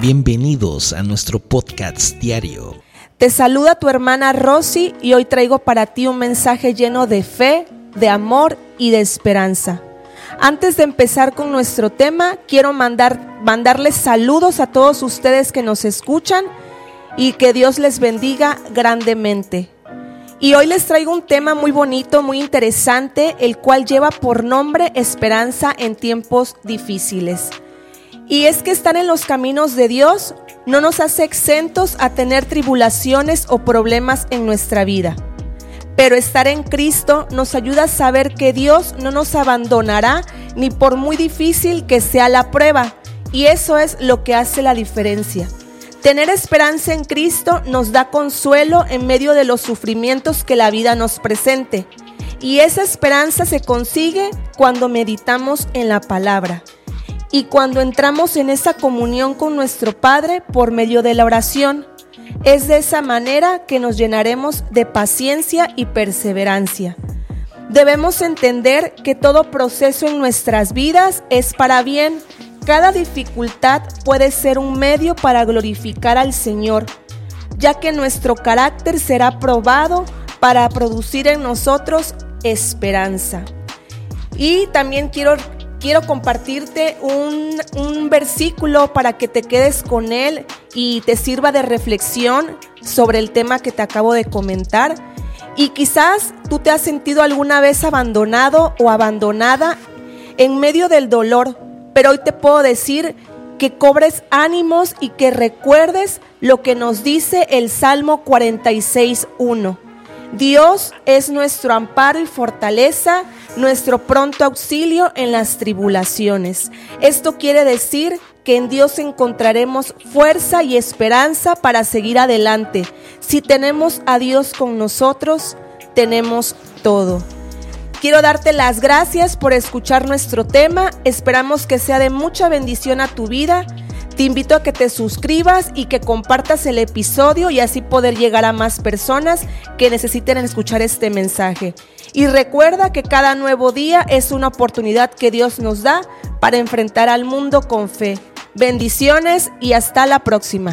Bienvenidos a nuestro podcast diario. Te saluda tu hermana Rosy y hoy traigo para ti un mensaje lleno de fe, de amor y de esperanza. Antes de empezar con nuestro tema, quiero mandar, mandarles saludos a todos ustedes que nos escuchan y que Dios les bendiga grandemente. Y hoy les traigo un tema muy bonito, muy interesante, el cual lleva por nombre Esperanza en tiempos difíciles. Y es que estar en los caminos de Dios no nos hace exentos a tener tribulaciones o problemas en nuestra vida. Pero estar en Cristo nos ayuda a saber que Dios no nos abandonará ni por muy difícil que sea la prueba. Y eso es lo que hace la diferencia. Tener esperanza en Cristo nos da consuelo en medio de los sufrimientos que la vida nos presente. Y esa esperanza se consigue cuando meditamos en la palabra y cuando entramos en esa comunión con nuestro Padre por medio de la oración. Es de esa manera que nos llenaremos de paciencia y perseverancia. Debemos entender que todo proceso en nuestras vidas es para bien cada dificultad puede ser un medio para glorificar al Señor, ya que nuestro carácter será probado para producir en nosotros esperanza. Y también quiero, quiero compartirte un, un versículo para que te quedes con él y te sirva de reflexión sobre el tema que te acabo de comentar. Y quizás tú te has sentido alguna vez abandonado o abandonada en medio del dolor, pero hoy te puedo decir que cobres ánimos y que recuerdes lo que nos dice el Salmo 46.1. Dios es nuestro amparo y fortaleza, nuestro pronto auxilio en las tribulaciones. Esto quiere decir que en Dios encontraremos fuerza y esperanza para seguir adelante. Si tenemos a Dios con nosotros, tenemos todo. Quiero darte las gracias por escuchar nuestro tema. Esperamos que sea de mucha bendición a tu vida. Te invito a que te suscribas y que compartas el episodio y así poder llegar a más personas que necesiten escuchar este mensaje. Y recuerda que cada nuevo día es una oportunidad que Dios nos da para enfrentar al mundo con fe. Bendiciones y hasta la próxima.